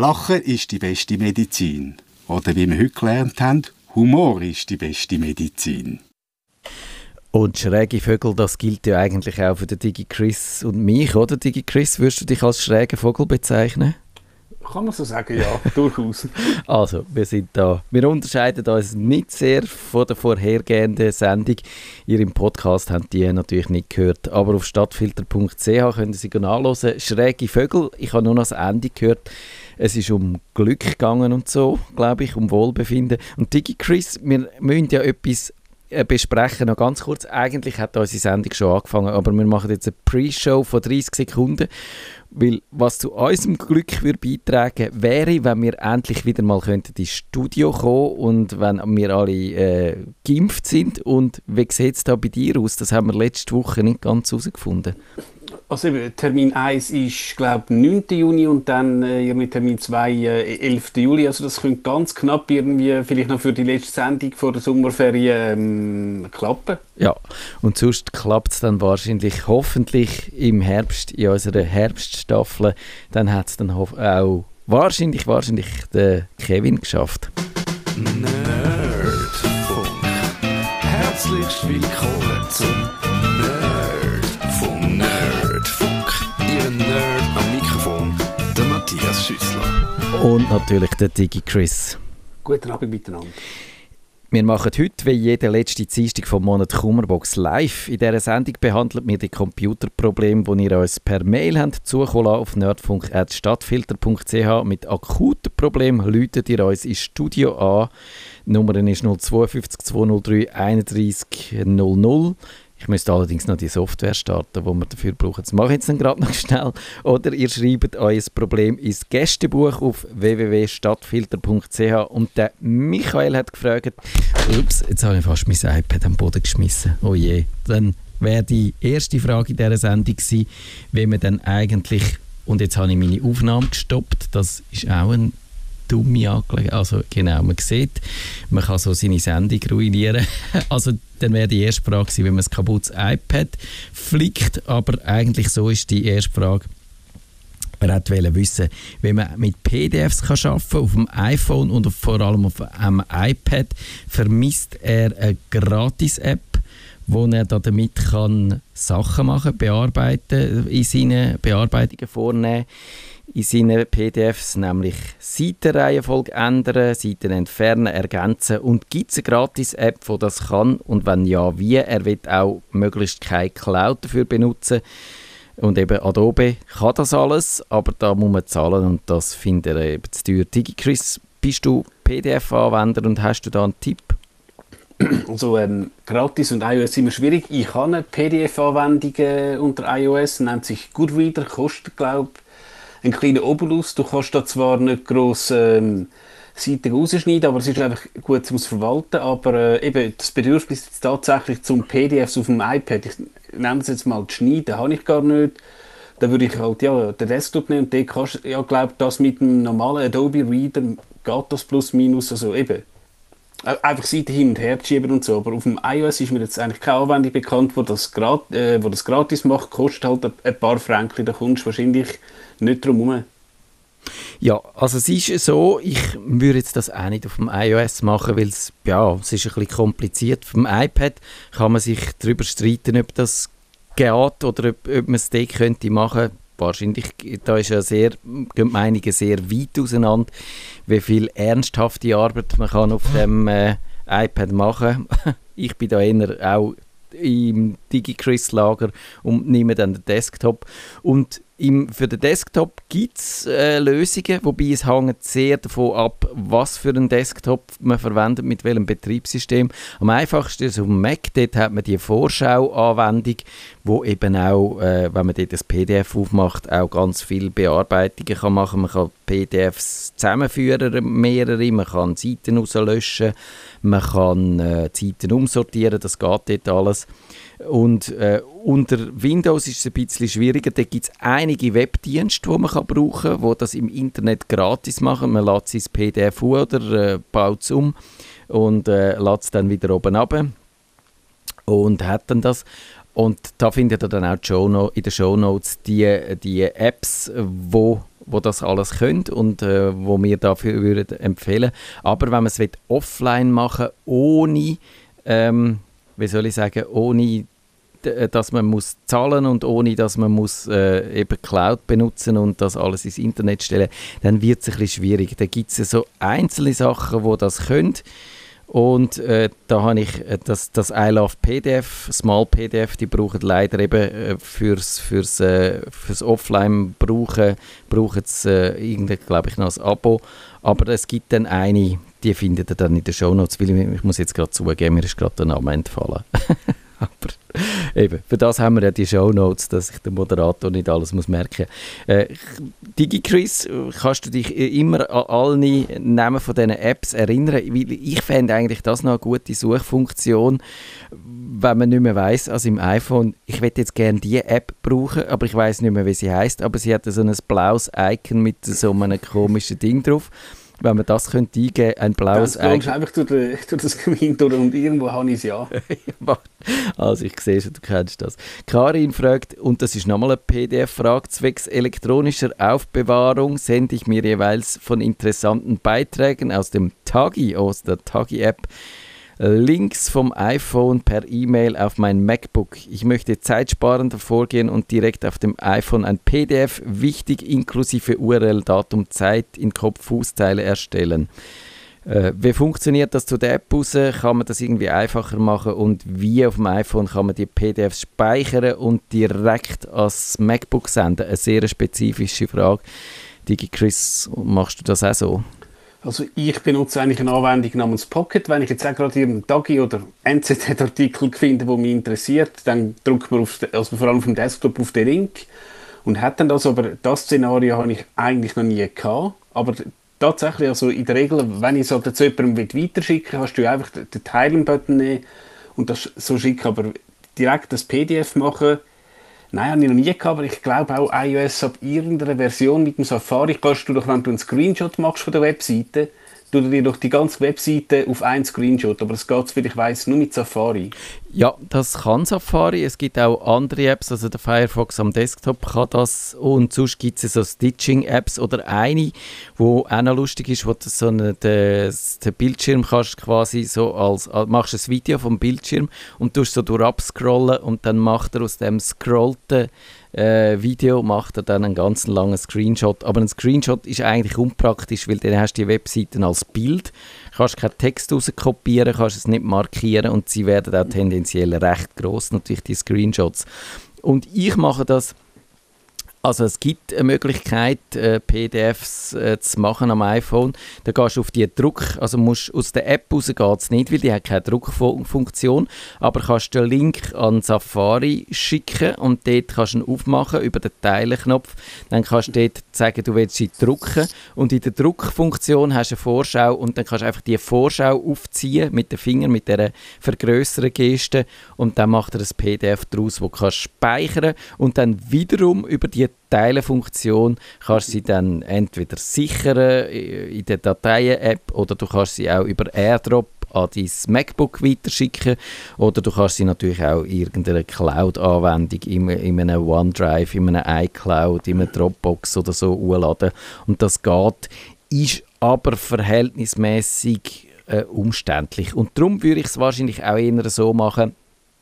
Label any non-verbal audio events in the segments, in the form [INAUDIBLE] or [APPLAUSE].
Lachen ist die beste Medizin. Oder wie wir heute gelernt haben, Humor ist die beste Medizin. Und schräge Vögel, das gilt ja eigentlich auch für den Digi Chris und mich, oder Digi Chris? Würdest du dich als schräge Vogel bezeichnen? Kann man so sagen, ja, [LAUGHS] durchaus. Also, wir sind da. Wir unterscheiden uns nicht sehr von der vorhergehenden Sendung. Ihr im Podcast habt die natürlich nicht gehört, aber auf stadtfilter.ch können Sie nachlesen. Schräge Vögel, ich habe nur noch das Ende gehört. Es ist um Glück gegangen und so, glaube ich, um Wohlbefinden. Und Digi Chris, wir müssen ja etwas besprechen. Noch ganz kurz, eigentlich hat unsere Sendung schon angefangen, aber wir machen jetzt eine Pre-Show von 30 Sekunden, weil was zu unserem Glück würde beitragen wäre, wenn wir endlich wieder mal könnten ins Studio kommen und wenn wir alle äh, geimpft sind. Und wie sieht es da bei dir aus? Das haben wir letzte Woche nicht ganz herausgefunden. Also eben, Termin 1 ist, glaube ich, 9. Juni und dann äh, mit Termin 2 äh, 11. Juli. Also das könnte ganz knapp irgendwie vielleicht noch für die letzte Sendung vor der Sommerferien ähm, klappen. Ja, und sonst klappt es dann wahrscheinlich, hoffentlich im Herbst, in unserer Herbststaffel. Dann hat es dann auch wahrscheinlich, wahrscheinlich der Kevin geschafft. Nerdfunk. Herzlich willkommen zum Nerdfunk. Nerd am Mikrofon, der Matthias Schüssler. Und natürlich der Digi Chris. Guten Abend miteinander. Wir machen heute, wie jede letzte Dienstag vom Monat Kummerbox live. In dieser Sendung behandeln wir die Computerprobleme, die ihr uns per Mail habt, zukommen auf nerdfunk.stadtfilter.ch. Mit akuten Problemen läutet ihr uns ins Studio an. Die Nummer ist 052 203 31 00. Ich müsste allerdings noch die Software starten, die wir dafür brauchen. Das mache ich jetzt gerade noch schnell. Oder ihr schreibt euer Problem ins Gästebuch auf www.stadtfilter.ch und der Michael hat gefragt, ups, jetzt habe ich fast mein iPad am Boden geschmissen. Oh je. Dann wäre die erste Frage in dieser Sendung gewesen, wie man dann eigentlich, und jetzt habe ich meine Aufnahme gestoppt, das ist auch ein dumme Angelegenheit. Also genau, man sieht, man kann so seine Sendung ruinieren. [LAUGHS] also dann wäre die erste Frage gewesen, wenn man ein kaputtes iPad flickt, aber eigentlich so ist die erste Frage, er wollte wissen, wie man mit PDFs kann arbeiten kann, auf dem iPhone und vor allem auf einem iPad, vermisst er eine Gratis-App, wo er damit kann Sachen machen, bearbeiten, in seinen Bearbeitungen vornehmen in seinen PDFs, nämlich Seitenreihenfolge ändern, Seiten entfernen, ergänzen und gibt es eine Gratis-App, die das kann und wenn ja, wie? Er wird auch möglichst keine Cloud dafür benutzen und eben Adobe kann das alles, aber da muss man zahlen und das findet er eben zu teuer. DigiChris, bist du PDF-Anwender und hast du da einen Tipp? Also ähm, gratis und iOS immer schwierig. Ich habe eine PDF-Anwendung äh, unter iOS, nennt sich Goodreader, kostet glaube ich ein kleiner Obolus. Du kannst da zwar nicht gross ähm, Seiten rausschneiden, aber es ist einfach gut zum Verwalten. Aber äh, eben das Bedürfnis jetzt tatsächlich zum PDFs auf dem iPad, ich nenne es jetzt mal zu schneiden, habe ich gar nicht. Da würde ich halt ja, den Desktop nehmen und den kannst ja, glaube das mit einem normalen Adobe Reader geht das plus minus, also eben einfach Seiten hin und her schieben und so. Aber auf dem iOS ist mir jetzt eigentlich keine Anwendung bekannt, wo das, grat äh, wo das gratis macht, kostet halt ein paar Franken, da kommst du wahrscheinlich nicht drum herum. Ja, also es ist so, ich würde jetzt das auch nicht auf dem iOS machen, weil es, ja, es ist ein bisschen kompliziert. Auf dem iPad kann man sich darüber streiten, ob das geht oder ob, ob man es dort könnte machen wahrscheinlich, da ist ja sehr, gehen Meinungen sehr weit auseinander, wie viel ernsthafte Arbeit man kann auf dem äh, iPad machen. [LAUGHS] ich bin da eher auch im DigiChris-Lager und nehme dann den Desktop. Und im, für den Desktop gibt es äh, Lösungen, wobei es hängt sehr davon ab, was für einen Desktop man verwendet, mit welchem Betriebssystem. Am einfachsten ist auf dem Mac, dort hat man die Vorschau-Anwendung, wo eben auch, äh, wenn man dort das PDF aufmacht, auch ganz viele Bearbeitungen kann machen. Man kann PDFs zusammenführen, mehrere, man kann Seiten auslöschen, man kann äh, Seiten umsortieren, das geht dort alles. Und äh, unter Windows ist es ein bisschen schwieriger. Da gibt es einige Webdienste, die man kann brauchen kann, die das im Internet gratis machen. Man lädt sein PDF oder äh, baut es um und äh, lädt es dann wieder oben ab und hat dann das. Und da findet ihr dann auch in den Show Notes die, die Apps, wo wo das alles können und äh, wo wir dafür würden empfehlen. Aber wenn man es offline machen ohne, ähm, wie soll ich sagen, ohne dass man muss zahlen und ohne dass man muss äh, eben Cloud benutzen und das alles ins Internet stellen, dann wird es ein bisschen schwierig. Da gibt es so einzelne Sachen, wo das können. Und äh, da habe ich äh, das, das I Love PDF, Small PDF, die brauchen leider eben äh, fürs, fürs, äh, fürs Offline brauchen, brauchen es äh, glaube ich, noch ein Abo. Aber es gibt dann eine, die findet ihr dann in den Show Notes, weil ich, ich muss jetzt gerade zugeben, mir ist gerade der Name entfallen. [LAUGHS] [LAUGHS] Aber eben, für das haben wir ja die Show Notes, dass sich der Moderator nicht alles muss merken muss. Äh, DigiChris, kannst du dich immer an alle Namen von diesen Apps erinnern? Weil ich fände eigentlich das noch eine gute Suchfunktion, wenn man nicht mehr weiß, also im iPhone, ich würde jetzt gerne diese App brauchen, aber ich weiß nicht mehr, wie sie heißt, aber sie hat so ein blaues Icon mit so einem komischen Ding drauf wenn man das könnte eingeben, ein blaues Ei. Du einfach durch, [LAUGHS] durch das Gemeinde durch und irgendwo habe ich es [LAUGHS] ja. also ich sehe schon, du kennst das. Karin fragt, und das ist nochmal eine PDF-Frage, zwecks elektronischer Aufbewahrung sende ich mir jeweils von interessanten Beiträgen aus dem Tagi, aus der Tagi-App, Links vom iPhone per E-Mail auf mein MacBook. Ich möchte zeitsparender vorgehen und direkt auf dem iPhone ein PDF, wichtig inklusive URL, Datum, Zeit in Kopf-Fußteile erstellen. Äh, wie funktioniert das zu der App raus? Kann man das irgendwie einfacher machen und wie auf dem iPhone kann man die PDFs speichern und direkt ans MacBook senden? Eine sehr spezifische Frage. Digi Chris, machst du das auch so? Also ich benutze eigentlich eine Anwendung namens Pocket. Wenn ich jetzt auch gerade einen Dagi oder NZZ-Artikel finde, der mich interessiert, dann drückt man auf, also vor allem auf dem Desktop auf den Link und hat dann das. Aber das Szenario habe ich eigentlich noch nie gehabt. Aber tatsächlich, also in der Regel, wenn ich es halt zu jemandem weiterschicken will, kannst du einfach den Teilen-Button nehmen und das so schicken. Aber direkt das PDF machen, Nein, habe ich noch nie gehabt, aber ich glaube auch iOS ab irgendeiner Version mit dem Safari kannst du doch, wenn du einen Screenshot machst von der Webseite, du dir doch die ganze Webseite auf einen Screenshot, aber das geht, soweit ich weiß, nur mit Safari. Ja, das kann Safari. Es gibt auch andere Apps, also der Firefox am Desktop kann das und sonst gibt es so Stitching-Apps oder eine, wo auch noch lustig ist, wo du so einen, den, den Bildschirm kannst quasi so als, machst ein Video vom Bildschirm und tust so durch abscrollen und dann macht er aus dem scrollten äh, Video macht er dann einen ganz langen Screenshot. Aber ein Screenshot ist eigentlich unpraktisch, weil dann hast du die Webseiten als Bild, kannst keinen Text rauskopieren, kannst es nicht markieren und sie werden auch tendenziell recht groß natürlich die Screenshots. Und ich mache das also es gibt eine Möglichkeit, äh, PDFs äh, zu machen am iPhone. Da gehst du auf die Druck, also musst aus der App raus geht es nicht, weil die hat keine Druckfunktion, aber kannst den Link an Safari schicken und dort kannst du ihn aufmachen über den Teilenknopf. Dann kannst du dort sagen, du willst sie drucken und in der Druckfunktion hast du eine Vorschau und dann kannst du einfach die Vorschau aufziehen mit den Fingern, mit der vergrößeren Geste und dann macht er ein PDF daraus, wo du kannst speichern und dann wiederum über die Teilenfunktion kannst du sie dann entweder sichern in der Dateien-App oder du kannst sie auch über AirDrop an dein MacBook weiterschicken oder du kannst sie natürlich auch in irgendeiner Cloud-Anwendung in, in einem OneDrive, in einem iCloud, in einem Dropbox oder so hochladen. Und das geht, ist aber verhältnismäßig äh, umständlich. Und darum würde ich es wahrscheinlich auch eher so machen,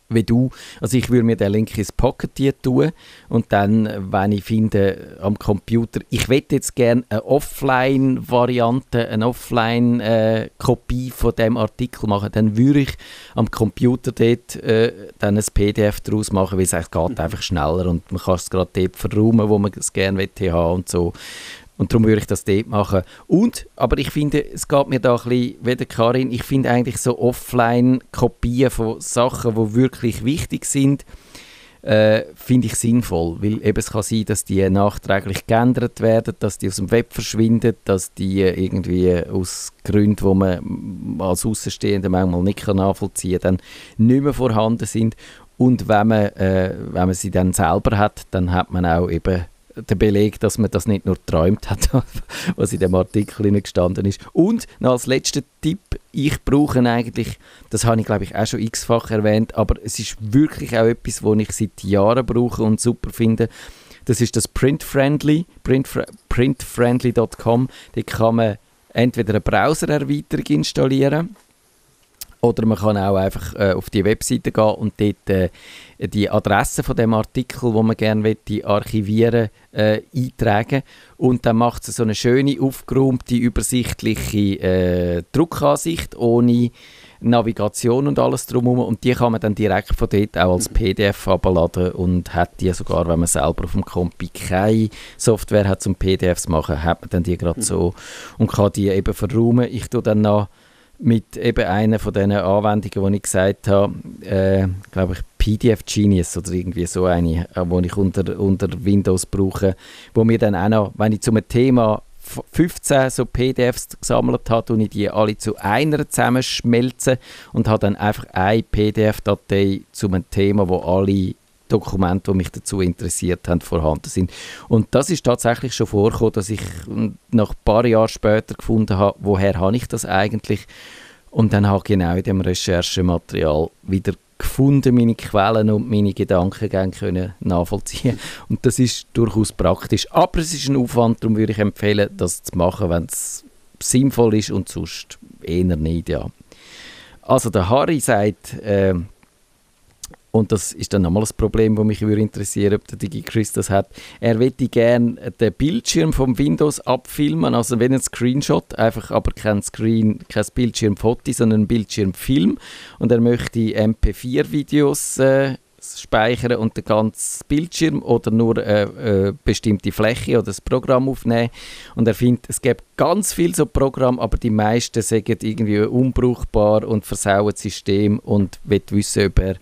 wie du. Also ich würde mir den Link ins Pocket tun und dann, wenn ich finde am Computer, ich möchte jetzt gerne eine Offline-Variante, eine Offline-Kopie von dem Artikel machen, dann würde ich am Computer dort äh, dann ein PDF daraus machen, weil es geht mhm. einfach schneller und man kann es gerade dort verräumen, wo man es gerne haben und so. Und darum würde ich das dort machen. Und, aber ich finde, es geht mir da ein bisschen, wie der Karin, ich finde eigentlich so Offline-Kopien von Sachen, die wirklich wichtig sind, äh, finde ich sinnvoll. Weil eben es kann sein, dass die nachträglich geändert werden, dass die aus dem Web verschwinden, dass die irgendwie aus Gründen, wo man als Außenstehender manchmal nicht nachvollziehen kann, dann nicht mehr vorhanden sind. Und wenn man, äh, wenn man sie dann selber hat, dann hat man auch eben der Beleg, dass man das nicht nur träumt hat, [LAUGHS] was in dem Artikel gestanden ist. Und noch als letzter Tipp, ich brauche eigentlich, das habe ich glaube ich auch schon x-fach erwähnt, aber es ist wirklich auch etwas, was ich seit Jahren brauche und super finde, Das ist das Printfriendly, printfriendly.com. Da kann man entweder eine Browser-Erweiterung installieren oder man kann auch einfach äh, auf die Webseite gehen und dort äh, die Adresse von dem Artikel, wo man gerne archivieren äh, eintragen. Und dann macht es so eine schöne, aufgeräumte, übersichtliche äh, Druckansicht ohne Navigation und alles drumherum. Und die kann man dann direkt von dort auch als PDF abladen und hat die sogar, wenn man selber auf dem Kompi keine Software hat zum PDFs machen, hat man dann die gerade so und kann die eben verräumen. Ich tue dann noch mit eben einer von diesen Anwendungen, die ich gesagt habe, äh, glaube ich, PDF Genius oder irgendwie so eine, äh, die ich unter, unter Windows brauche, wo mir dann auch noch, wenn ich zu einem Thema 15 so PDFs gesammelt habe, und ich die alle zu einer zusammenschmelzen und habe dann einfach eine PDF-Datei zu einem Thema, wo alle Dokumente, die mich dazu interessiert haben, vorhanden sind. Und das ist tatsächlich schon vorgekommen, dass ich nach ein paar Jahren später gefunden habe, woher habe ich das eigentlich? Und dann habe ich genau in dem Recherchematerial wieder gefunden, meine Quellen und meine Gedankengänge können nachvollziehen. Und das ist durchaus praktisch. Aber es ist ein Aufwand, darum würde ich empfehlen, das zu machen, wenn es sinnvoll ist und sonst eher nicht, ja. Also der Harry sagt, äh, und das ist dann nochmal das Problem, das mich würde interessieren, ob der DigiChris das hat. Er möchte gerne den Bildschirm vom Windows abfilmen, also wenn ein Screenshot, einfach aber kein Screen, kein Bildschirmfoto, sondern ein Bildschirmfilm. Und er möchte MP4-Videos äh, speichern und den ganzen Bildschirm oder nur eine äh, äh, bestimmte Fläche oder das Programm aufnehmen. Und er findet, es gibt ganz viele so Programme, aber die meisten sagen irgendwie unbrauchbar und versauen das System und will wissen, ob er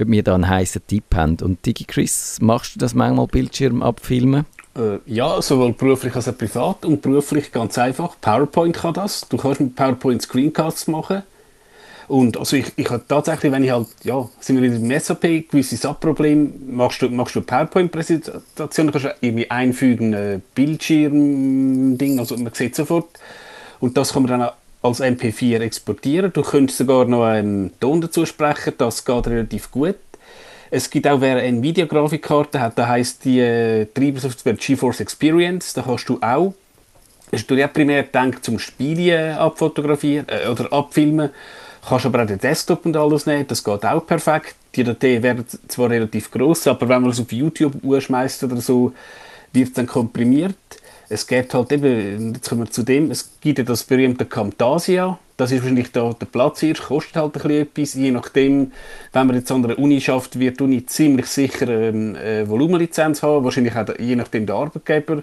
ob wir da einen heißen Tipp haben. Und Digi Chris, machst du das manchmal Bildschirm abfilmen? Äh, ja, sowohl beruflich als auch privat. Und beruflich ganz einfach. PowerPoint kann das. Du kannst mit PowerPoint Screencasts machen. Und also ich, ich habe tatsächlich, wenn ich halt, ja, sind wir wieder im SAP, gewisse SAP-Probleme, machst du, machst du PowerPoint-Präsentation, kannst du irgendwie einfügen, ein Bildschirm-Ding, also man sieht sofort. Und das kann man dann auch als MP4 exportieren. Du könntest sogar noch einen Ton dazu sprechen, das geht relativ gut. Es gibt auch, wer eine Videografikkarte hat, da heißt die äh, Treibersoftware GeForce Experience, da kannst du auch, hast du ja primär gedacht zum Spielen abfotografieren äh, oder abfilmen, kannst aber auch den Desktop und alles nehmen, das geht auch perfekt. Die Dateien werden zwar relativ groß, aber wenn man es auf YouTube schmeißt oder so, wird es dann komprimiert. Es gibt halt eben, jetzt kommen wir zu dem, es gibt ja das berühmte Camtasia, das ist wahrscheinlich da der Platz hier, kostet halt ein bisschen etwas, je nachdem, wenn man jetzt an einer Uni schafft, wird die Uni ziemlich sicher eine äh, Volumenlizenz haben, wahrscheinlich auch je nachdem der Arbeitgeber.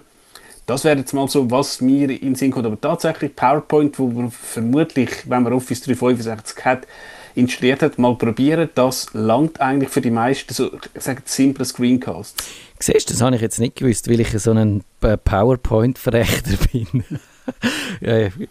Das wäre jetzt mal so, was mir in den Sinn kommt, aber tatsächlich PowerPoint, wo man vermutlich, wenn man Office 365 hat, installiert hat, mal probieren, das langt eigentlich für die meisten, so, ich sage simple Screencasts. Siehst du, das habe ich jetzt nicht gewusst, weil ich so ein äh, PowerPoint-Verrechter [LAUGHS] bin.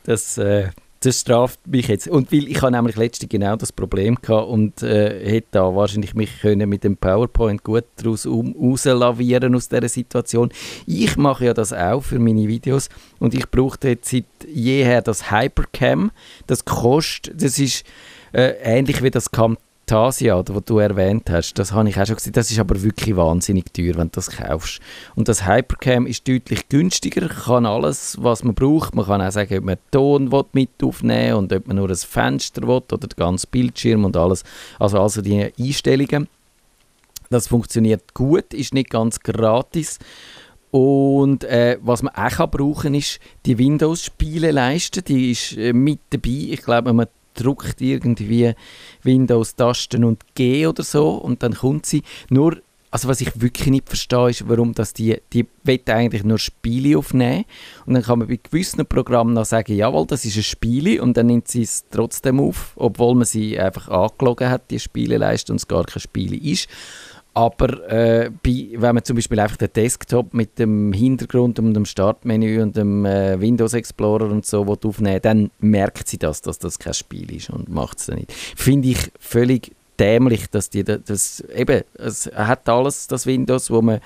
das, äh, das straft mich jetzt. Und weil ich habe nämlich letztens genau das Problem gehabt und äh, hätte da wahrscheinlich mich können mit dem PowerPoint gut daraus um, rauslavieren aus dieser Situation. Ich mache ja das auch für meine Videos und ich brauchte jetzt seit jeher das Hypercam. Das kostet, das ist äh, ähnlich wie das Cam Tasia, oder, was du erwähnt hast, das habe ich auch schon gesehen, das ist aber wirklich wahnsinnig teuer, wenn du das kaufst. Und das Hypercam ist deutlich günstiger, kann alles, was man braucht. Man kann auch sagen, ob man Ton mit aufnehmen und ob man nur ein Fenster will oder den ganzen Bildschirm und alles. Also, also die Einstellungen. Das funktioniert gut, ist nicht ganz gratis. Und äh, was man auch brauchen kann, ist die Windows-Spieleleiste. Die ist äh, mit dabei. Ich glaube, man drückt irgendwie Windows-Tasten und G oder so und dann kommt sie. Nur, also was ich wirklich nicht verstehe, ist, warum das die, die eigentlich nur Spiele aufnehmen und dann kann man bei gewissen Programmen noch sagen, jawohl, das ist ein Spiel und dann nimmt sie es trotzdem auf, obwohl man sie einfach angelogen hat, die Spieleleiste und es gar kein Spiel ist. Aber äh, bei, wenn man zum Beispiel einfach den Desktop mit dem Hintergrund und dem Startmenü und dem äh, Windows Explorer und so aufnehmen dann merkt sie das, dass das kein Spiel ist und macht es dann nicht. Finde ich völlig dämlich, dass die das eben, es hat alles das Windows, wo man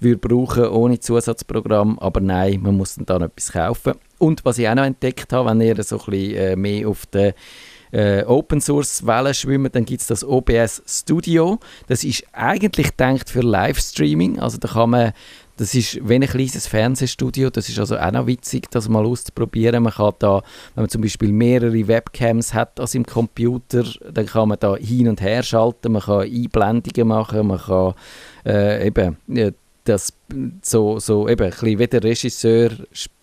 würde brauchen ohne Zusatzprogramm, aber nein, man muss dann, etwas kaufen. Und was ich auch noch entdeckt habe, wenn ihr so ein bisschen äh, mehr auf den äh, Open Source Wellen schwimmen, dann gibt es das OBS Studio. Das ist eigentlich gedacht für Livestreaming, also da kann man das ist wie ein kleines Fernsehstudio. Das ist also auch noch witzig, das mal auszuprobieren. Man kann da, wenn man zum Beispiel mehrere Webcams hat als im Computer, dann kann man da hin und her schalten. Man kann Einblendungen machen, man kann äh, eben das so, so eben ein bisschen wie der Regisseur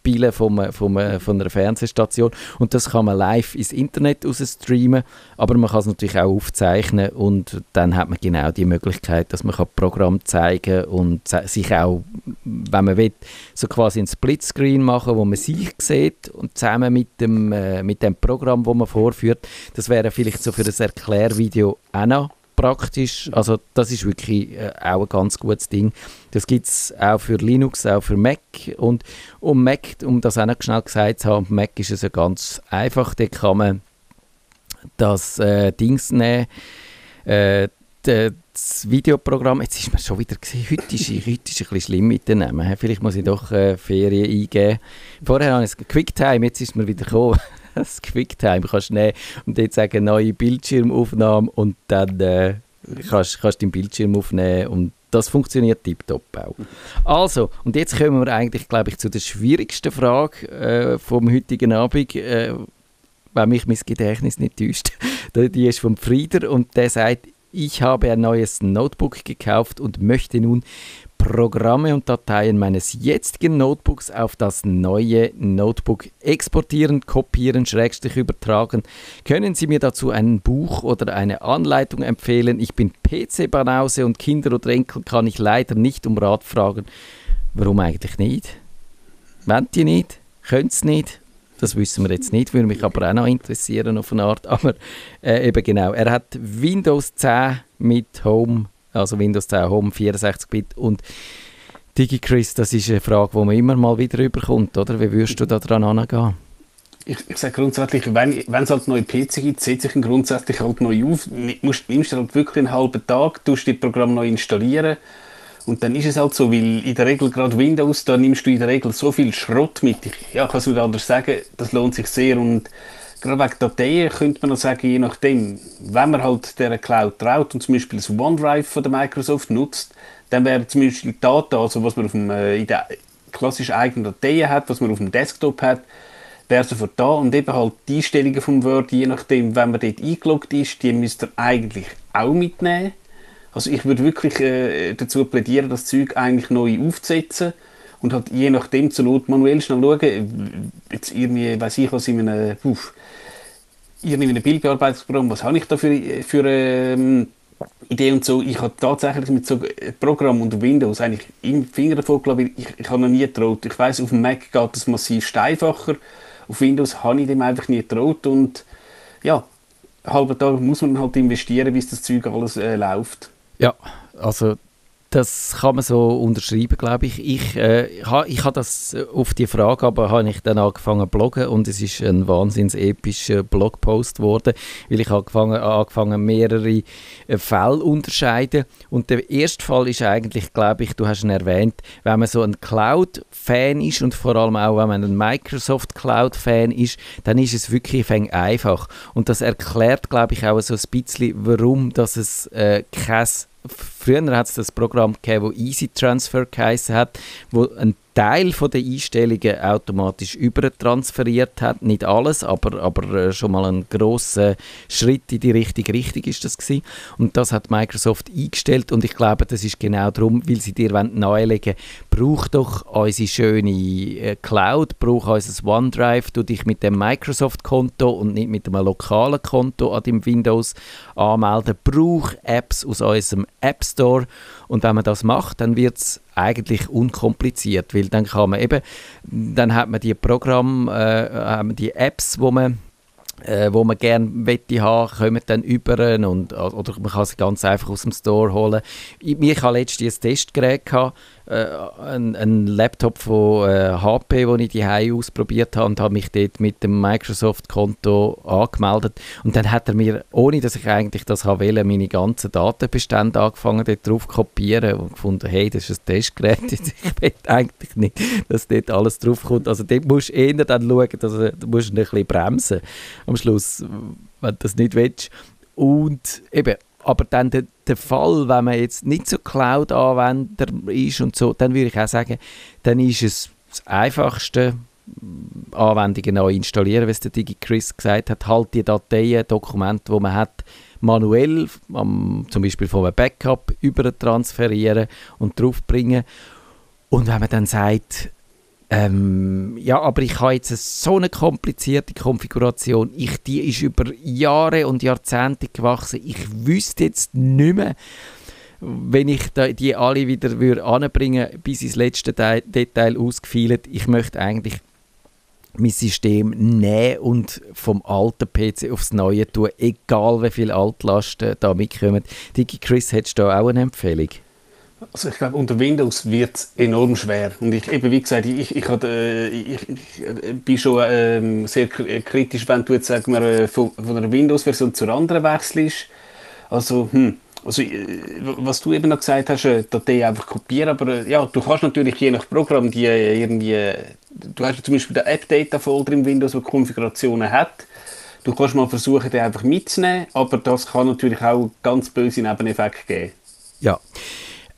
spielen von, von, von einer Fernsehstation. Und das kann man live ins Internet streamen, aber man kann es natürlich auch aufzeichnen. Und dann hat man genau die Möglichkeit, dass man Programm zeigen und sich auch, wenn man will, so quasi ein Splitscreen machen, wo man sich sieht und zusammen mit dem, äh, mit dem Programm, wo man vorführt, das wäre vielleicht so für das Erklärvideo auch noch praktisch. Also das ist wirklich äh, auch ein ganz gutes Ding. Das gibt es auch für Linux, auch für Mac. Und um Mac, um das auch noch schnell gesagt zu haben, Mac ist es ja ganz einfach. Da kann man das äh, Dings nehmen, äh, das Videoprogramm, jetzt ist mir schon wieder gesehen, heute ist, [LAUGHS] heute ist ein bisschen schlimm mit den Namen. Vielleicht muss ich doch äh, Ferien eingeben. Vorher habe ich es QuickTime, jetzt ist mir wieder gekommen. [LAUGHS] [LAUGHS] das QuickTime kannst nehmen und dort sagen, neue Bildschirmaufnahme und dann äh, kannst du deinen Bildschirm aufnehmen und das funktioniert tiptop auch. Also, und jetzt kommen wir eigentlich, glaube ich, zu der schwierigsten Frage äh, vom heutigen Abend, äh, wenn mich mein Gedächtnis nicht täuscht. [LAUGHS] Die ist vom Frieder und der sagt, ich habe ein neues Notebook gekauft und möchte nun Programme und Dateien meines jetzigen Notebooks auf das neue Notebook exportieren, kopieren, schrägstrich übertragen. Können Sie mir dazu ein Buch oder eine Anleitung empfehlen? Ich bin PC-Banause und Kinder oder Enkel kann ich leider nicht um Rat fragen. Warum eigentlich nicht? Wollen die nicht? Können sie nicht? Das wissen wir jetzt nicht, würde mich aber auch noch interessieren auf eine Art. Aber äh, eben genau, er hat Windows 10 mit Home also Windows 10 Home 64-Bit und DigiChris, das ist eine Frage, die man immer mal wieder überkommt, oder? Wie würdest du da dran angehen? Ich, ich sage grundsätzlich, wenn, es halt neue PC gibt, setze ich ihn grundsätzlich halt neu auf. Nimmst du halt wirklich einen halben Tag, tust das Programm neu installieren und dann ist es halt so, weil in der Regel gerade Windows, da nimmst du in der Regel so viel Schrott mit. Ich, ja, kann es nicht anders sagen, das lohnt sich sehr und gerade wegen Dateien könnte man noch sagen, je nachdem, wenn man halt der Cloud traut und zum Beispiel das OneDrive von der Microsoft nutzt, dann wäre zum Beispiel die Daten, also was man auf dem, äh, in der klassischen eigenen Dateien hat, was man auf dem Desktop hat, wäre sofort da und eben halt die Einstellungen vom Word, je nachdem, wenn man dort eingeloggt ist, die müsst ihr eigentlich auch mitnehmen. Also ich würde wirklich äh, dazu plädieren, das Zeug eigentlich neu aufzusetzen und halt je nachdem zur Not manuell schnell schauen, jetzt irgendwie, weiß ich was, in einem, uff, in einem Bildbearbeitungsprogramm, was habe ich da für, für ähm, Idee und so. Ich habe tatsächlich mit so Programm unter Windows eigentlich im Finger davon gelassen, ich, ich habe noch nie getraut. Ich weiß, auf dem Mac geht das massiv steifacher, auf Windows habe ich dem einfach nie getraut und ja, halber Tag muss man halt investieren, bis das Zeug alles äh, läuft. Ja, also das kann man so unterschreiben, glaube ich. Ich, äh, ich habe das äh, auf die Frage, aber habe ich dann angefangen zu bloggen und es ist ein wahnsinns epischer Blogpost geworden, weil ich angefangen, angefangen mehrere äh, Fälle unterscheiden und der erste Fall ist eigentlich, glaube ich, du hast ihn erwähnt, wenn man so ein Cloud-Fan ist und vor allem auch, wenn man ein Microsoft Cloud-Fan ist, dann ist es wirklich einfach und das erklärt, glaube ich, auch so ein bisschen, warum dass es äh, kein früher hat es das Programm gegeben, das Easy Transfer geheißen hat, wo ein Teil von der Einstellungen automatisch übertransferiert hat. Nicht alles, aber, aber äh, schon mal ein großer Schritt in die richtige Richtung ist das gewesen. Und das hat Microsoft eingestellt und ich glaube, das ist genau darum, weil sie dir nahelegen brauch doch unsere schöne äh, Cloud, brauch unser OneDrive, du dich mit dem Microsoft-Konto und nicht mit einem lokalen Konto an dem Windows anmelden, brauch Apps aus unserem App Store und wenn man das macht, dann wird es eigentlich unkompliziert, weil dann kann man eben, dann hat man die Programme, äh, die Apps, wo man äh, wo man gerne wette haben, kommen dann über und, oder man kann sie ganz einfach aus dem Store holen. Ich, ich hatte letztens ein Testgerät, gehabt, äh, ein, ein, Laptop von äh, HP, den ich die ausprobiert habe und habe mich dort mit dem Microsoft-Konto angemeldet. Und dann hat er mir, ohne dass ich eigentlich das wollte, meine ganzen Datenbestände angefangen, dort drauf zu kopieren und gefunden, hey, das ist ein Testgerät, [LAUGHS] ich will eigentlich nicht, dass dort alles drauf kommt. Also dort musst du eher dann schauen, dass du, musst ein bisschen bremsen am Schluss, wenn du das nicht willst. Und eben, aber dann der, der Fall, wenn man jetzt nicht so Cloud-Anwender ist und so, dann würde ich auch sagen, dann ist es das Einfachste, Anwendungen neu installieren, wie es der DigiChris gesagt hat, halt die Dateien, Dokumente, die man hat, manuell, um, zum Beispiel von einem Backup, über transferieren und draufbringen. Und wenn man dann sagt, ähm, ja, aber ich habe jetzt so eine komplizierte Konfiguration, ich, die ist über Jahre und Jahrzehnte gewachsen, ich wüsste jetzt nicht mehr, wenn ich die alle wieder anbringen bis ins letzte Detail ausgefeilt, ich möchte eigentlich mein System nehmen und vom alten PC aufs neue tun, egal wie viele Altlasten da mitkommen. Digi Chris, hättest du da auch eine Empfehlung? Also ich glaube, unter Windows wird es enorm schwer. Und ich, eben, wie gesagt, ich, ich, hatte, äh, ich, ich äh, bin schon ähm, sehr äh, kritisch, wenn du jetzt sagen wir, von, von einer Windows-Version zur anderen wechselst. Also, hm, also, was du eben noch gesagt hast, Datei einfach kopieren, aber ja, du kannst natürlich je nach Programm die irgendwie, du hast zum Beispiel den App-Data-Folder im Windows, der Konfigurationen hat. Du kannst mal versuchen, den einfach mitzunehmen, aber das kann natürlich auch ganz böse Nebeneffekte geben. Ja,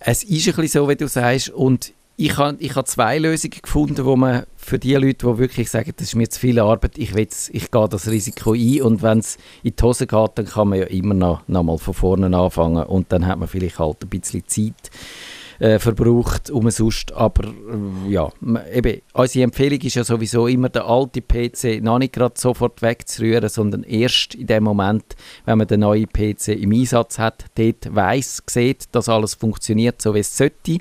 es ist ein bisschen so, wie du sagst, und ich habe ich ha zwei Lösungen gefunden, wo man für die Leute, die wirklich sagen, das ist mir zu viel Arbeit, ich, ich gehe das Risiko ein und wenn es in die Hose geht, dann kann man ja immer noch, noch mal von vorne anfangen und dann hat man vielleicht halt ein bisschen Zeit äh, verbraucht umsonst, aber äh, ja, eben, unsere Empfehlung ist ja sowieso immer, den alten PC noch nicht gerade sofort wegzurühren, sondern erst in dem Moment, wenn man den neuen PC im Einsatz hat, dort weiss, sieht, dass alles funktioniert, so wie es sollte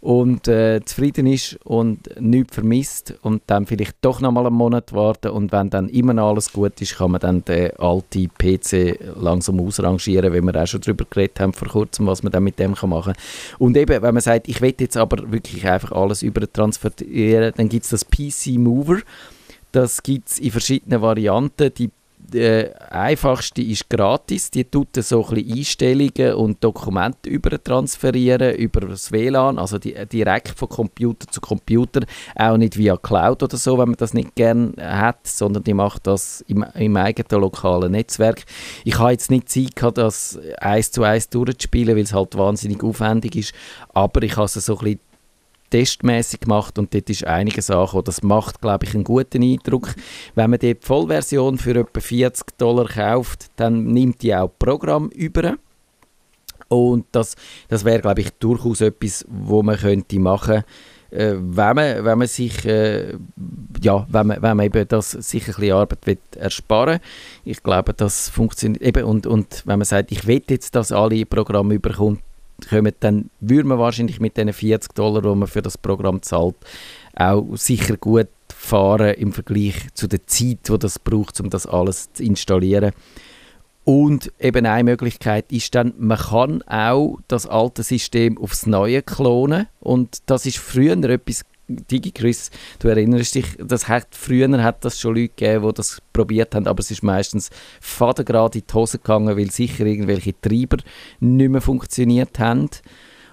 und äh, zufrieden ist und nichts vermisst und dann vielleicht doch noch mal einen Monat warten und wenn dann immer noch alles gut ist, kann man dann den alten PC langsam ausrangieren, wie wir auch schon darüber geredet haben vor kurzem, was man dann mit dem machen kann. Und eben, wenn man sagt, ich will jetzt aber wirklich einfach alles übertransferieren, dann gibt es das PC Mover, das gibt es in verschiedenen Varianten. Die äh, einfachste ist gratis. Die tut so ein Einstellungen und Dokumente übertransferieren über das WLAN, also die, direkt von Computer zu Computer, auch nicht via Cloud oder so, wenn man das nicht gerne hat, sondern die macht das im, im eigenen lokalen Netzwerk. Ich habe jetzt nicht Zeit gehabt, das eins zu eins durchzuspielen, weil es halt wahnsinnig aufwendig ist, aber ich habe es so ein bisschen testmäßig gemacht und dort ist einiges angekommen. Das macht, glaube ich, einen guten Eindruck. Wenn man die Vollversion für etwa 40 Dollar kauft, dann nimmt die auch Programm über. Und das, das wäre, glaube ich, durchaus etwas, wo man könnte machen äh, wenn, man, wenn man sich, äh, ja, wenn man, wenn man eben das sich ein bisschen Arbeit will ersparen Ich glaube, das funktioniert eben. Und, und wenn man sagt, ich will jetzt, dass alle Programme überkommen, kommen, dann würde man wahrscheinlich mit den 40 Dollar, die man für das Programm zahlt, auch sicher gut fahren im Vergleich zu der Zeit, die das braucht, um das alles zu installieren. Und eben eine Möglichkeit ist dann, man kann auch das alte System aufs neue klonen und das ist früher etwas DigiChris, du erinnerst dich, das hat, früher hat das schon Leute gegeben, die das probiert haben, aber es ist meistens fadengrad in die Hose gegangen, weil sicher irgendwelche Treiber nicht mehr funktioniert haben.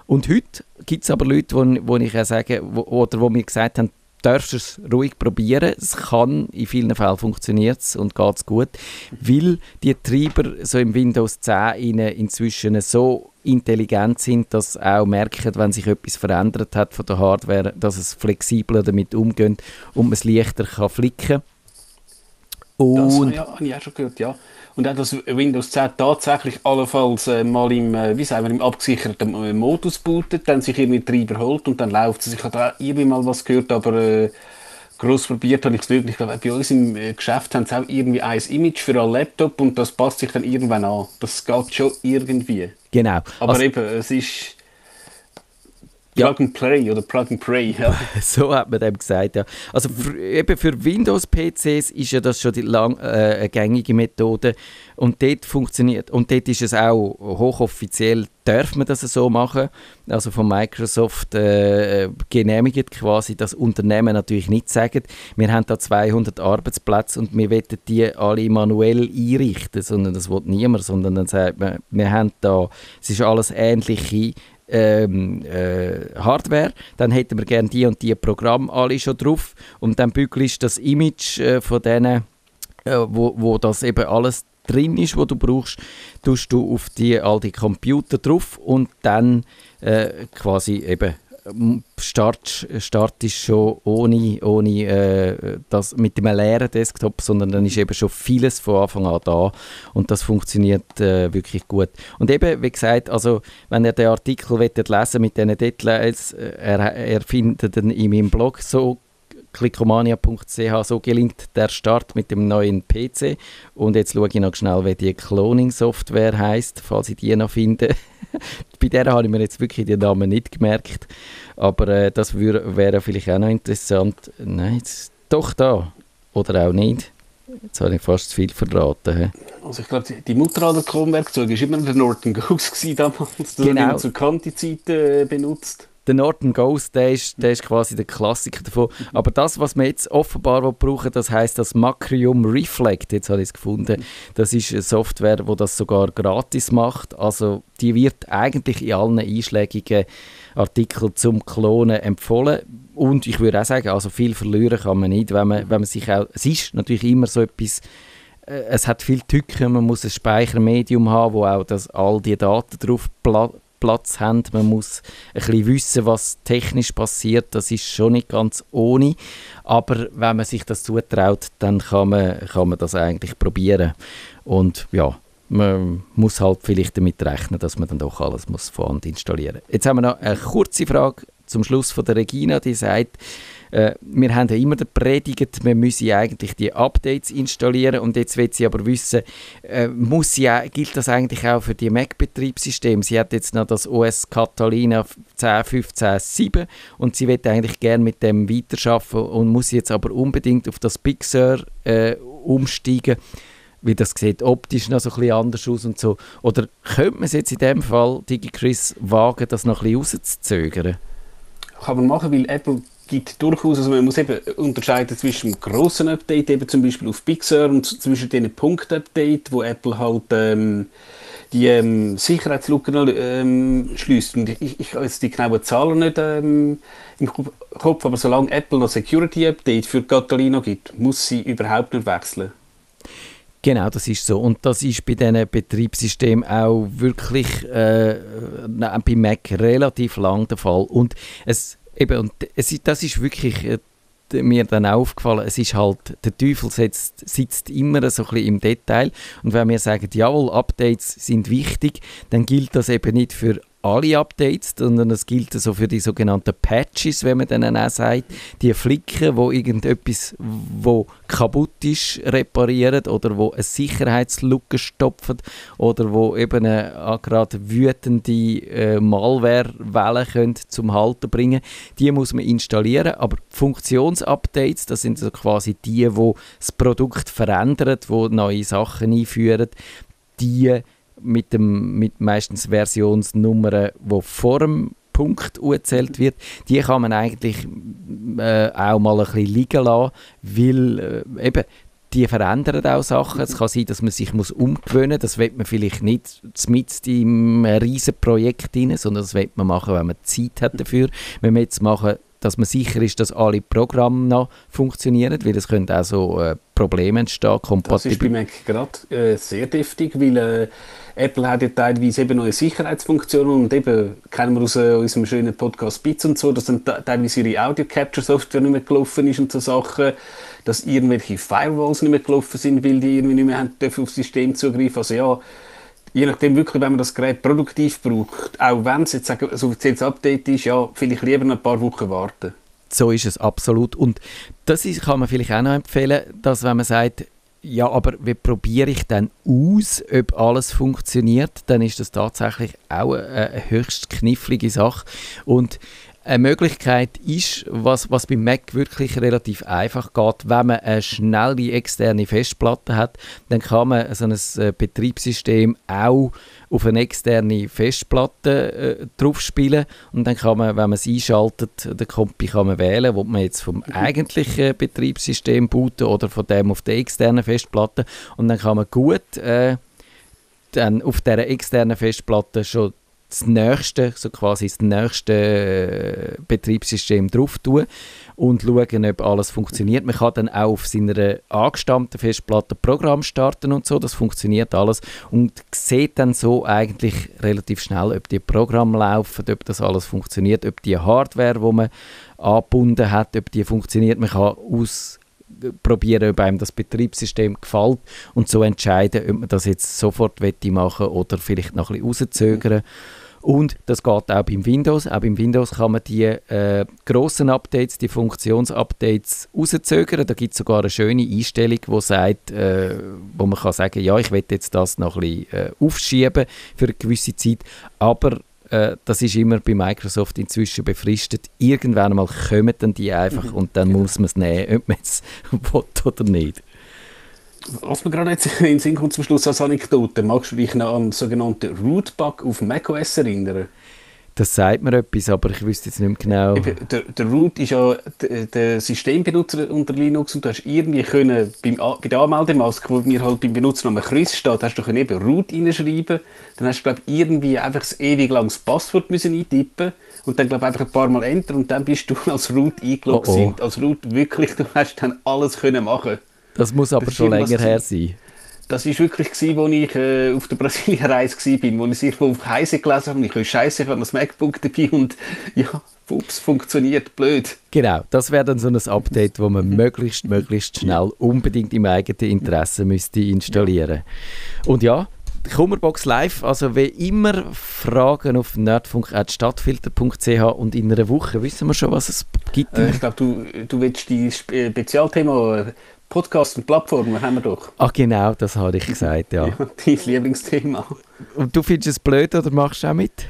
Und heute gibt es aber Leute, wo, wo ich auch sage, wo, oder wo mir gesagt haben, darfst es ruhig probieren. Es kann, in vielen Fällen funktioniert es und geht es gut, weil die Treiber so im Windows 10 inzwischen so intelligent sind, dass sie auch merken, wenn sich etwas verändert hat von der Hardware, dass es flexibler damit umgeht und man es leichter kann flicken und das habe ich auch schon gehört, ja. Und auch, dass Windows 10 tatsächlich allenfalls äh, mal im, äh, wie sagen wir, im abgesicherten äh, Modus bootet, dann sich irgendwie Treiber holt und dann läuft es. Ich habe da irgendwie mal was gehört, aber äh, groß probiert habe ich es wirklich. Bei uns im äh, Geschäft haben sie auch irgendwie ein Image für einen Laptop und das passt sich dann irgendwann an. Das geht schon irgendwie. Genau. Aber also, eben, es ist Plug and Play oder Plug and Pray. Ja. [LAUGHS] so hat man dem gesagt, ja. Also für, eben für Windows-PCs ist ja das schon die lang, äh, eine gängige Methode und dort funktioniert, und dort ist es auch hochoffiziell, darf man das so machen, also von Microsoft äh, genehmigt quasi, das Unternehmen natürlich nicht sagen, wir haben da 200 Arbeitsplätze und wir wollen die alle manuell einrichten, sondern das will niemand, sondern dann sagt man, wir haben da, es ist alles ähnliche ähm, äh, Hardware, dann hätten wir gerne die und die Programme alle schon drauf. Und dann bügelst das Image äh, von diesen äh, wo, wo das eben alles drin ist, was du brauchst, tust du auf die, all die Computer drauf und dann äh, quasi eben Start, Start ist schon ohne, ohne äh, das mit einem leeren Desktop, sondern dann ist eben schon vieles von Anfang an da und das funktioniert äh, wirklich gut. Und eben, wie gesagt, also wenn ihr den Artikel lesen mit diesen Details, äh, er, er findet ihn in meinem Blog so klickomania.ch, so gelingt der Start mit dem neuen PC. Und jetzt schaue ich noch schnell, wie die Cloning-Software heißt, falls ich die noch finde. [LAUGHS] Bei der habe ich mir jetzt wirklich den Namen nicht gemerkt. Aber äh, das wäre vielleicht auch noch interessant. Nein, jetzt, doch da. Oder auch nicht. Jetzt habe ich fast zu viel verraten. He. Also ich glaube, die Mutter aller Kronwerkzeuge war immer der Norton Ghost damals. Das genau. zu Kanti-Zeiten äh, benutzt der Norton Ghost, der ist, der ist quasi der Klassiker davon. Aber das, was wir jetzt offenbar brauchen, das heißt das Macrium Reflect, jetzt habe ich es gefunden. Das ist eine Software, die das sogar gratis macht. Also die wird eigentlich in allen einschlägigen Artikeln zum Klonen empfohlen. Und ich würde auch sagen, also viel verlieren kann man nicht, wenn man, wenn man sich auch... Es ist natürlich immer so etwas äh, es hat viele Tücken, man muss ein Speichermedium haben, wo auch das, all die Daten drauf Platz haben. Man muss ein bisschen wissen, was technisch passiert. Das ist schon nicht ganz ohne. Aber wenn man sich das zutraut, dann kann man, kann man das eigentlich probieren. Und ja, man muss halt vielleicht damit rechnen, dass man dann doch alles muss von Hand installieren muss. Jetzt haben wir noch eine kurze Frage zum Schluss von der Regina, die sagt, äh, wir haben ja immer predigt, wir müssen eigentlich die Updates installieren und jetzt will sie aber wissen, äh, muss sie, gilt das eigentlich auch für die Mac-Betriebssysteme? Sie hat jetzt noch das OS Catalina 10.15.7 und sie will eigentlich gerne mit dem weiterarbeiten und muss jetzt aber unbedingt auf das Sur äh, umsteigen wie das sieht optisch noch so ein bisschen anders aus und so. Oder könnte man es jetzt in dem Fall, DigiChris, wagen, das noch ein bisschen rauszuzögern? Kann man machen, weil Apple gibt durchaus, also man muss eben unterscheiden zwischen einem grossen Update, eben zum Beispiel auf Big Sur, und zwischen den Punkt-Update, wo Apple halt ähm, die ähm, Sicherheitslücken ähm, schließt. Und ich, ich habe jetzt die genauen Zahlen nicht ähm, im Kopf, aber solange Apple noch Security Update für Catalina gibt, muss sie überhaupt nicht wechseln. Genau, das ist so. Und das ist bei diesen Betriebssystemen auch wirklich äh, bei Mac relativ lang der Fall. Und es Eben, und es, das ist wirklich äh, mir dann aufgefallen, es ist halt, der Teufel sitzt, sitzt immer so ein bisschen im Detail. Und wenn wir sagen, jawohl, Updates sind wichtig, dann gilt das eben nicht für alle Updates, sondern es gilt also für die sogenannten Patches, wenn man dann auch sagt, die Flicken, wo irgendetwas, wo kaputt ist, reparieren oder wo eine Sicherheitslücke stopfen oder wo eben eine, gerade wütende äh, Malware-Wellen können zum Halten bringen. Die muss man installieren, aber Funktionsupdates, das sind so quasi die, wo das Produkt verändern, wo neue Sachen einführen, die mit, dem, mit meistens Versionsnummern, wo vor dem Punkt gezählt wird, die kann man eigentlich äh, auch mal ein bisschen liegen lassen, weil äh, eben die verändern auch Sachen. Es kann sein, dass man sich muss umgewöhnen muss. Das wird man vielleicht nicht mit im riesen Projekt rein, sondern das wird man machen, wenn man Zeit hat dafür. Wenn wir jetzt machen, dass man sicher ist, dass alle Programme noch funktionieren, weil es können auch so äh, Probleme entstehen. Das ist bei Mac gerade äh, sehr deftig, weil äh, Apple hat ja teilweise eben neue Sicherheitsfunktionen und eben kennen wir aus äh, unserem schönen Podcast Bits und so, dass dann teilweise ihre Audio-Capture-Software nicht mehr gelaufen ist und so Sachen, dass irgendwelche Firewalls nicht mehr gelaufen sind, weil die irgendwie nicht mehr haben dürfen auf das System zugreifen. Also ja, je nachdem wirklich, wenn man das Gerät produktiv braucht, auch wenn es jetzt ein offizielles Update ist, ja, vielleicht lieber ein paar Wochen warten. So ist es absolut. Und das ist, kann man vielleicht auch noch empfehlen, dass wenn man sagt, ja, aber wie probiere ich dann aus, ob alles funktioniert, dann ist das tatsächlich auch eine, eine höchst knifflige Sache. Und eine Möglichkeit ist, was, was beim Mac wirklich relativ einfach geht, wenn man eine schnelle externe Festplatte hat, dann kann man so ein äh, Betriebssystem auch auf eine externe Festplatte äh, drauf spielen und dann kann man, wenn man es einschaltet, den Kompi kann man wählen, ob man jetzt vom eigentlichen Betriebssystem booten oder von dem auf der externen Festplatte. Und dann kann man gut äh, dann auf der externen Festplatte schon das nächste, so quasi das nächste äh, Betriebssystem drauf tun und schauen, ob alles funktioniert. Man kann dann auch auf seiner angestammten Festplatte Programm starten und so, das funktioniert alles und sieht dann so eigentlich relativ schnell, ob die Programme laufen, ob das alles funktioniert, ob die Hardware, wo man angebunden hat, ob die funktioniert. Man kann ausprobieren, ob einem das Betriebssystem gefällt und so entscheiden, ob man das jetzt sofort machen oder vielleicht noch ein bisschen rauszögern. Und das geht auch beim Windows. Auch beim Windows kann man die äh, grossen Updates, die Funktionsupdates rauszögern. Da gibt es sogar eine schöne Einstellung, wo, sagt, äh, wo man kann sagen ja, ich will jetzt das noch ein bisschen äh, aufschieben für eine gewisse Zeit. Aber äh, das ist immer bei Microsoft inzwischen befristet. Irgendwann mal kommen dann die einfach [LAUGHS] und dann muss man es nehmen, ob man es [LAUGHS] will oder nicht. Was mir gerade jetzt [LAUGHS] in den Sinn kommt zum Schluss als Anekdote, magst du dich noch an den sogenannten Rootbug auf macOS erinnern? Das sagt mir etwas, aber ich wüsste jetzt nicht mehr genau. Der, der Root ist ja der Systembenutzer unter Linux und du hast irgendwie können, beim, bei der Anmeldemaske, wo mir halt beim Benutzernamen Chris steht, hast du können eben Root reinschreiben. Dann hast du, glaube irgendwie einfach ein ewig langes Passwort müssen eintippen und dann, glaube einfach ein paar Mal Enter und dann bist du [LAUGHS] als Root eingeloggt. Oh, oh. Als Root wirklich, du hast dann alles können machen Das muss aber das schon länger her sein. Das war wirklich, als ich äh, auf der Brasilienreise war, wo ich irgendwo auf Heise gelesen habe. Ich habe Scheiße, ich habe das MacBook dabei und ja, ups, funktioniert blöd. Genau, das wäre dann so ein Update, wo man möglichst, möglichst schnell unbedingt im eigenen Interesse müsste installieren. Und ja, Kummerbox Live, also wie immer Fragen auf nerdfunk.stadtfilter.ch und in einer Woche wissen wir schon, was es gibt. Äh, ich glaube, du, du willst die Spezialthema Podcast und Plattformen haben wir doch. Ach genau, das habe ich gesagt, ja. [LAUGHS] ja dein Lieblingsthema. Und du findest es blöd oder machst du auch mit?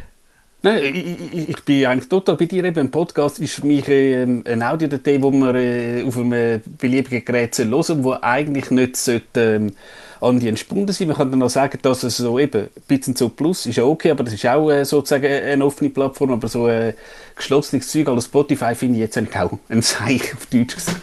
Nein, ich, ich, bin eigentlich total bei dir. Eben. Ein Podcast ist für mich äh, eine Audiodatei, die man äh, auf einem beliebigen Gerät hören sollte, wo eigentlich nicht sollte, ähm, an die entspunden sein. Man kann dann auch sagen, dass es so eben, ein bisschen so Plus ist ja okay, aber das ist auch äh, sozusagen eine offene Plattform, aber so ein äh, geschlossenes Zeug, also Spotify finde ich jetzt eigentlich auch ein Zeichen auf Deutsch gesagt.